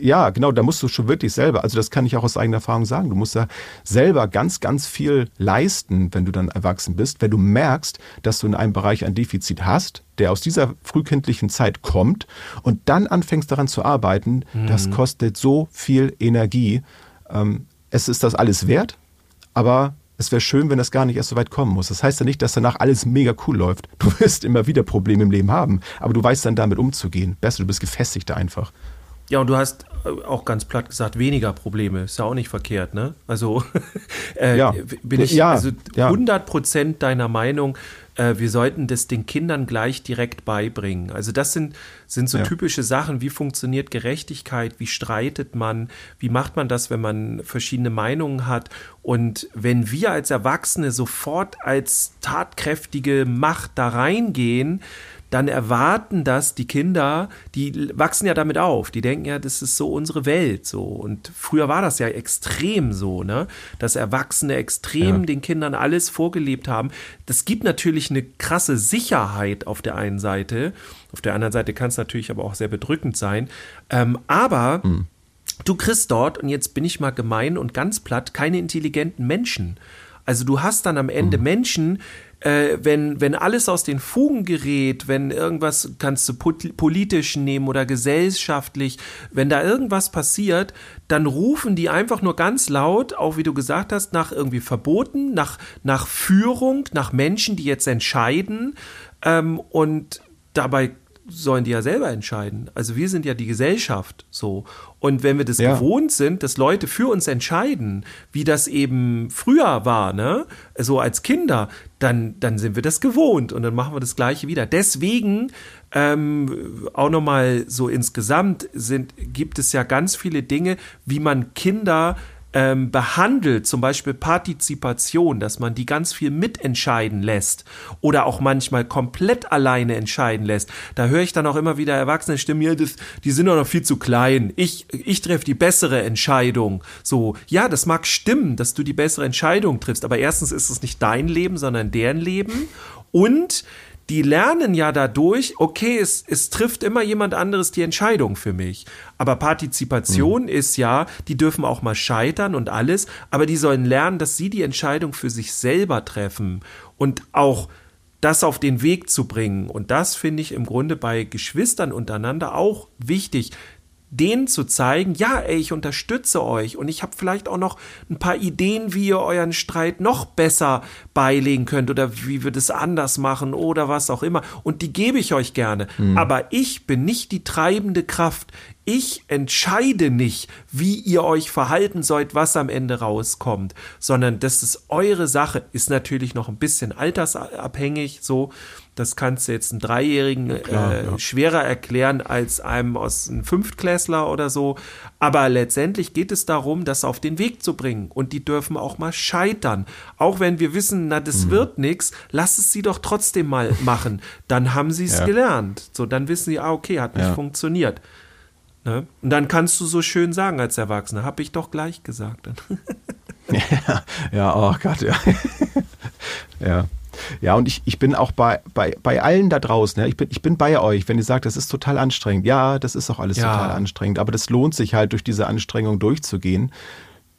Ja, genau, da musst du schon wirklich selber, also das kann ich auch aus eigener Erfahrung sagen, du musst da selber ganz, ganz viel leisten, wenn du dann erwachsen bist, wenn du merkst, dass du in einem Bereich ein Defizit hast, der aus dieser frühkindlichen Zeit kommt und dann anfängst daran zu arbeiten, mhm. das kostet so viel Energie. Ähm, es ist das alles wert, aber es wäre schön, wenn das gar nicht erst so weit kommen muss. Das heißt ja nicht, dass danach alles mega cool läuft. Du wirst immer wieder Probleme im Leben haben, aber du weißt dann damit umzugehen. Besser, du bist gefestigter einfach. Ja, und du hast äh, auch ganz platt gesagt weniger Probleme. Ist ja auch nicht verkehrt, ne? Also äh, ja. bin ich ja, also 100 Prozent deiner Meinung äh, wir sollten das den Kindern gleich direkt beibringen. Also das sind, sind so ja. typische Sachen, wie funktioniert Gerechtigkeit, wie streitet man, wie macht man das, wenn man verschiedene Meinungen hat. Und wenn wir als Erwachsene sofort als tatkräftige Macht da reingehen, dann erwarten das die Kinder, die wachsen ja damit auf. Die denken ja, das ist so unsere Welt so. Und früher war das ja extrem so, ne? Dass Erwachsene extrem ja. den Kindern alles vorgelebt haben. Das gibt natürlich eine krasse Sicherheit auf der einen Seite. Auf der anderen Seite kann es natürlich aber auch sehr bedrückend sein. Ähm, aber hm. du kriegst dort, und jetzt bin ich mal gemein und ganz platt, keine intelligenten Menschen. Also du hast dann am Ende hm. Menschen, äh, wenn, wenn alles aus den Fugen gerät, wenn irgendwas kannst du politisch nehmen oder gesellschaftlich, wenn da irgendwas passiert, dann rufen die einfach nur ganz laut, auch wie du gesagt hast, nach irgendwie Verboten, nach, nach Führung, nach Menschen, die jetzt entscheiden. Ähm, und dabei sollen die ja selber entscheiden. Also wir sind ja die Gesellschaft so. Und wenn wir das ja. gewohnt sind, dass Leute für uns entscheiden, wie das eben früher war, ne, so als Kinder, dann, dann sind wir das gewohnt und dann machen wir das Gleiche wieder. Deswegen ähm, auch nochmal so insgesamt sind, gibt es ja ganz viele Dinge, wie man Kinder ähm, behandelt, zum Beispiel Partizipation, dass man die ganz viel mitentscheiden lässt oder auch manchmal komplett alleine entscheiden lässt. Da höre ich dann auch immer wieder erwachsene Stimmen, ja, das, die sind doch noch viel zu klein. Ich, ich treffe die bessere Entscheidung. So, ja, das mag stimmen, dass du die bessere Entscheidung triffst, aber erstens ist es nicht dein Leben, sondern deren Leben. Und die lernen ja dadurch, okay, es, es trifft immer jemand anderes die Entscheidung für mich. Aber Partizipation mhm. ist ja, die dürfen auch mal scheitern und alles, aber die sollen lernen, dass sie die Entscheidung für sich selber treffen und auch das auf den Weg zu bringen. Und das finde ich im Grunde bei Geschwistern untereinander auch wichtig, denen zu zeigen, ja, ey, ich unterstütze euch und ich habe vielleicht auch noch ein paar Ideen, wie ihr euren Streit noch besser beilegen könnt oder wie wir das anders machen oder was auch immer. Und die gebe ich euch gerne. Mhm. Aber ich bin nicht die treibende Kraft. Ich entscheide nicht, wie ihr euch verhalten sollt, was am Ende rauskommt, sondern das ist eure Sache. Ist natürlich noch ein bisschen altersabhängig, so. Das kannst du jetzt einem Dreijährigen Klar, äh, ja. schwerer erklären als einem aus einem Fünftklässler oder so. Aber letztendlich geht es darum, das auf den Weg zu bringen. Und die dürfen auch mal scheitern. Auch wenn wir wissen, na, das mhm. wird nichts, lass es sie doch trotzdem mal machen. Dann haben sie es ja. gelernt. So, dann wissen sie, ah, okay, hat nicht ja. funktioniert. Ne? Und dann kannst du so schön sagen als Erwachsener, habe ich doch gleich gesagt. ja, ja, oh Gott, ja. ja. Ja, und ich, ich bin auch bei, bei, bei allen da draußen, ja, ich, bin, ich bin bei euch, wenn ihr sagt, das ist total anstrengend. Ja, das ist auch alles ja. total anstrengend, aber das lohnt sich halt, durch diese Anstrengung durchzugehen.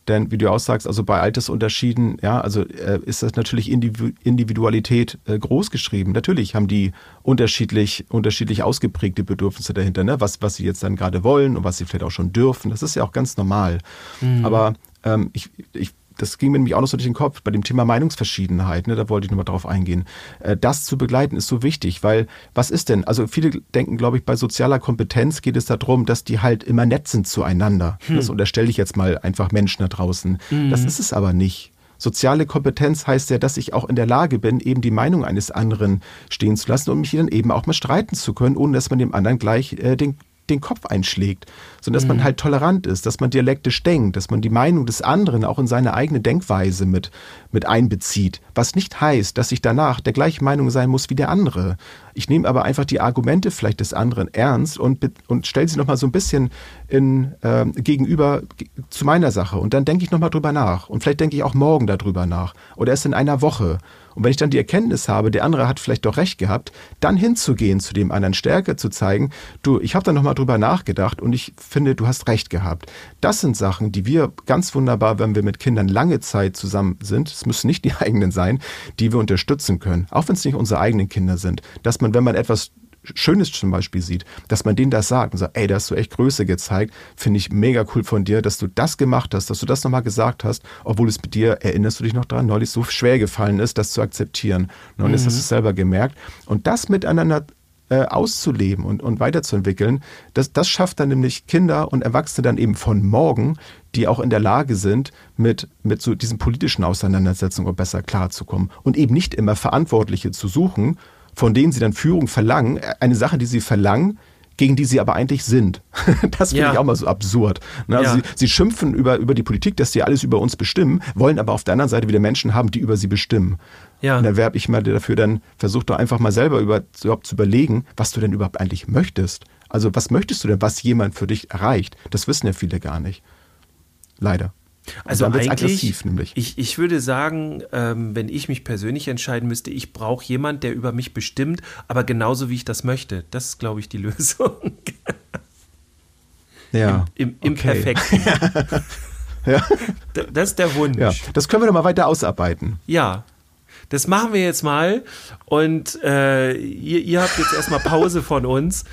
Denn wie du auch sagst, also bei Altersunterschieden, ja, also äh, ist das natürlich Individualität äh, groß geschrieben. Natürlich haben die unterschiedlich, unterschiedlich ausgeprägte Bedürfnisse dahinter, ne? was, was sie jetzt dann gerade wollen und was sie vielleicht auch schon dürfen. Das ist ja auch ganz normal. Mhm. Aber ähm, ich, ich das ging mir nämlich auch noch so durch den Kopf bei dem Thema Meinungsverschiedenheit, ne, da wollte ich nochmal drauf eingehen. Äh, das zu begleiten ist so wichtig, weil was ist denn? Also viele denken, glaube ich, bei sozialer Kompetenz geht es darum, dass die halt immer nett sind zueinander. Hm. Das unterstelle ich jetzt mal einfach Menschen da draußen. Mhm. Das ist es aber nicht. Soziale Kompetenz heißt ja, dass ich auch in der Lage bin, eben die Meinung eines anderen stehen zu lassen und mich dann eben auch mal streiten zu können, ohne dass man dem anderen gleich äh, den, den Kopf einschlägt, sondern dass mhm. man halt tolerant ist, dass man dialektisch denkt, dass man die Meinung des anderen auch in seine eigene Denkweise mit, mit einbezieht. Was nicht heißt, dass ich danach der gleichen Meinung sein muss wie der andere. Ich nehme aber einfach die Argumente vielleicht des anderen ernst und, und stelle sie nochmal so ein bisschen in, äh, gegenüber zu meiner Sache. Und dann denke ich nochmal drüber nach. Und vielleicht denke ich auch morgen darüber nach. Oder erst in einer Woche. Und wenn ich dann die Erkenntnis habe, der andere hat vielleicht doch recht gehabt, dann hinzugehen zu dem anderen Stärke zu zeigen, du, ich habe da nochmal drüber nachgedacht und ich finde, du hast recht gehabt. Das sind Sachen, die wir ganz wunderbar, wenn wir mit Kindern lange Zeit zusammen sind, es müssen nicht die eigenen sein, die wir unterstützen können, auch wenn es nicht unsere eigenen Kinder sind, dass man, wenn man etwas Schönes zum Beispiel sieht, dass man denen das sagt und sagt, ey, da hast du echt Größe gezeigt, finde ich mega cool von dir, dass du das gemacht hast, dass du das nochmal gesagt hast, obwohl es mit dir, erinnerst du dich noch dran, neulich so schwer gefallen ist, das zu akzeptieren. Und mhm. jetzt hast du es selber gemerkt. Und das miteinander äh, auszuleben und, und weiterzuentwickeln, das, das schafft dann nämlich Kinder und Erwachsene dann eben von morgen, die auch in der Lage sind, mit, mit so diesen politischen Auseinandersetzungen besser klarzukommen und eben nicht immer Verantwortliche zu suchen, von denen sie dann Führung verlangen, eine Sache, die sie verlangen, gegen die sie aber eigentlich sind. Das finde Ja. ich auch mal so absurd. Ne? Also Ja. sie, sie schimpfen über, über die Politik, dass sie alles über uns bestimmen, wollen aber auf der anderen Seite wieder Menschen haben, die über sie bestimmen. Ja. Und da werbe ich mal dafür, dann versuch doch einfach mal selber über, überhaupt zu überlegen, was du denn überhaupt eigentlich möchtest. Also was möchtest du denn, was jemand für dich erreicht? Das wissen ja viele gar nicht. Leider. Also eigentlich, aggressiv nämlich. Ich, ich würde sagen, ähm, wenn ich mich persönlich entscheiden müsste, ich brauche jemand, der über mich bestimmt, aber genauso wie ich das möchte. Das ist, glaube ich, die Lösung. ja. Im, im Okay. Perfekten. Ja. Das ist der Wunsch. ja. Das können wir doch mal weiter ausarbeiten. Ja, das machen wir jetzt mal. Und äh, ihr, ihr habt jetzt erstmal Pause von uns.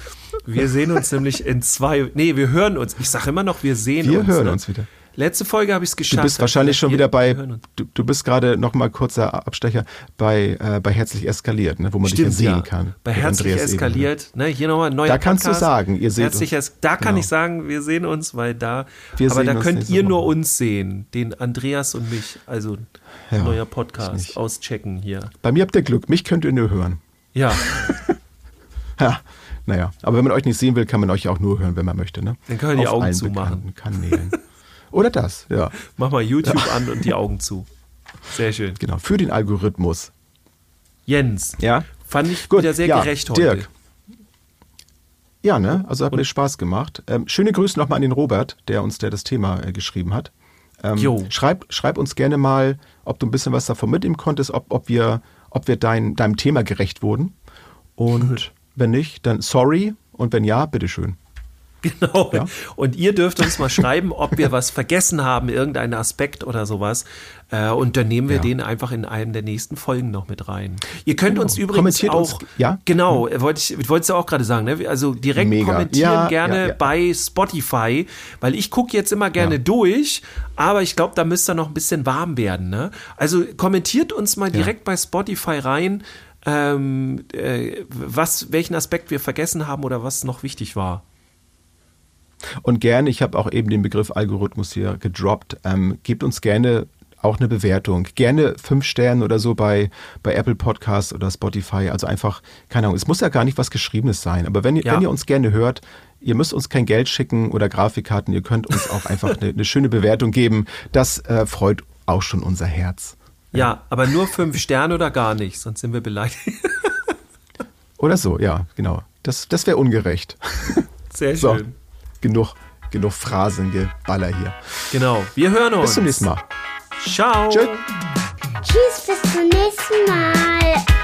Wir sehen uns nämlich in zwei. Nee, wir hören uns. Ich sage immer noch, wir sehen Wir uns. hören ne? uns wieder. Letzte Folge habe ich es geschafft. Du bist wahrscheinlich schon wieder bei, du, du bist gerade noch mal kurzer Abstecher bei, äh, bei Herzlich Eskaliert, ne, wo man dich Stimmt, dann sehen ja. kann. Bei Herzlich Andreas eskaliert. Ne, hier nochmal ein neuer Da kannst du Podcast. sagen, ihr seht Herzlich uns. Da kann Genau. ich sagen, wir sehen uns, weil da. Wir aber da könnt ihr nur uns sehen, den Andreas und mich. Also Ja, neuer. Podcast auschecken hier. Bei mir habt ihr Glück, mich könnt ihr nur hören. Ja, Ha, naja, aber wenn man euch nicht sehen will, kann man euch auch nur hören, wenn man möchte. Ne? Dann können wir die Augen zumachen. Kanälen. Oder das, ja. mach mal YouTube an und die Augen zu. Sehr schön. Genau, für den Algorithmus. Jens, Ja. fand ich Gut, wieder sehr ja, gerecht heute. Dirk. Ja, ne? Also hat mir Spaß gemacht. Ähm, schöne Grüße nochmal an den Robert, der uns der das Thema äh, geschrieben hat. Ähm, Jo. schreib, schreib uns gerne mal, ob du ein bisschen was davon mitnehmen konntest, ob, ob wir, ob wir dein, deinem Thema gerecht wurden. Und wenn nicht, dann sorry. Und wenn ja, bitteschön. Genau. Ja. Und ihr dürft uns mal schreiben, ob wir was vergessen haben, irgendeinen Aspekt oder sowas. Äh, und dann nehmen wir Ja. den einfach in einem der nächsten Folgen noch mit rein. Ihr könnt uns übrigens auch, uns- ja? genau, äh, wollte ich, wollte es ja auch gerade sagen, ne? also direkt Mega. kommentieren Ja, gerne bei Spotify, weil ich gucke jetzt immer gerne durch, aber ich glaube, da müsst ihr noch ein bisschen warm werden. Ne? Also kommentiert uns mal direkt bei Spotify rein, ähm, äh, was, welchen Aspekt wir vergessen haben oder was noch wichtig war. Und gerne, ich habe auch eben den Begriff Algorithmus hier gedroppt, ähm, gebt uns gerne auch eine Bewertung. Gerne fünf Sterne oder so bei, bei Apple Podcasts oder Spotify. Also einfach, keine Ahnung, es muss ja gar nicht was Geschriebenes sein. Aber wenn ihr, Ja. wenn ihr uns gerne hört, ihr müsst uns kein Geld schicken oder Grafikkarten, ihr könnt uns auch einfach eine, eine schöne Bewertung geben. Das äh, freut auch schon unser Herz. Ja, aber nur fünf Sterne oder gar nicht, sonst sind wir beleidigt. Oder so, ja, genau. Das, das wäre ungerecht. Sehr So, genug, genug Phrasengeballer hier. Genau. Wir hören uns. Bis zum nächsten Mal. Ciao. Tschüss. Tschüss, bis zum nächsten Mal.